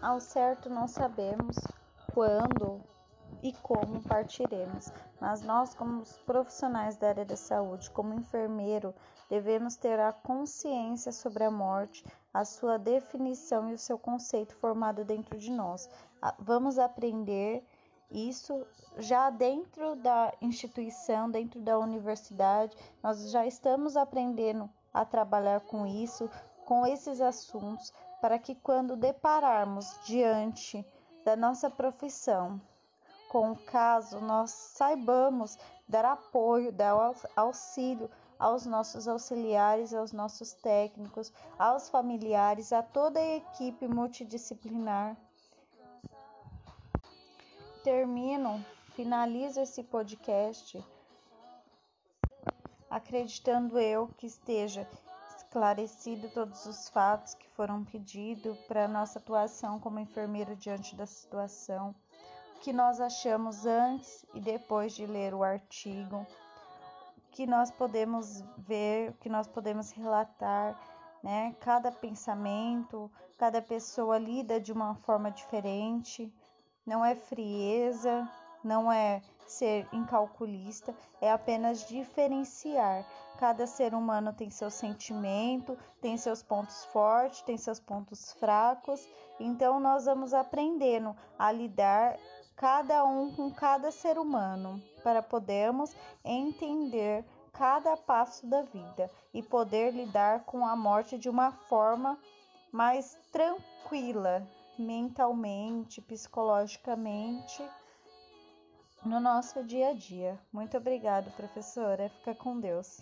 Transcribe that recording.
Ao certo, não sabemos quando e como partiremos, mas nós, como profissionais da área da saúde, como enfermeiro, devemos ter a consciência sobre a morte, a sua definição e o seu conceito formado dentro de nós. Vamos aprender isso já dentro da instituição, dentro da universidade, nós já estamos aprendendo a trabalhar com isso, com esses assuntos, para que quando depararmos diante da nossa profissão com o caso, nós saibamos dar apoio, dar auxílio aos nossos auxiliares, aos nossos técnicos, aos familiares, a toda a equipe multidisciplinar. Termino, finalizo esse podcast acreditando eu que esteja esclarecido todos os fatos que foram pedidos para nossa atuação como enfermeiro diante da situação. Que nós achamos antes e depois de ler o artigo, que nós podemos ver, que nós podemos relatar, né? Cada pensamento, cada pessoa lida de uma forma diferente, não é frieza, não é ser incalculista, é apenas diferenciar. Cada ser humano tem seu sentimento, tem seus pontos fortes, tem seus pontos fracos, então nós vamos aprendendo a lidar cada um com cada ser humano, para podermos entender cada passo da vida e poder lidar com a morte de uma forma mais tranquila, mentalmente, psicologicamente, no nosso dia a dia. Muito obrigado, professora. Fica com Deus.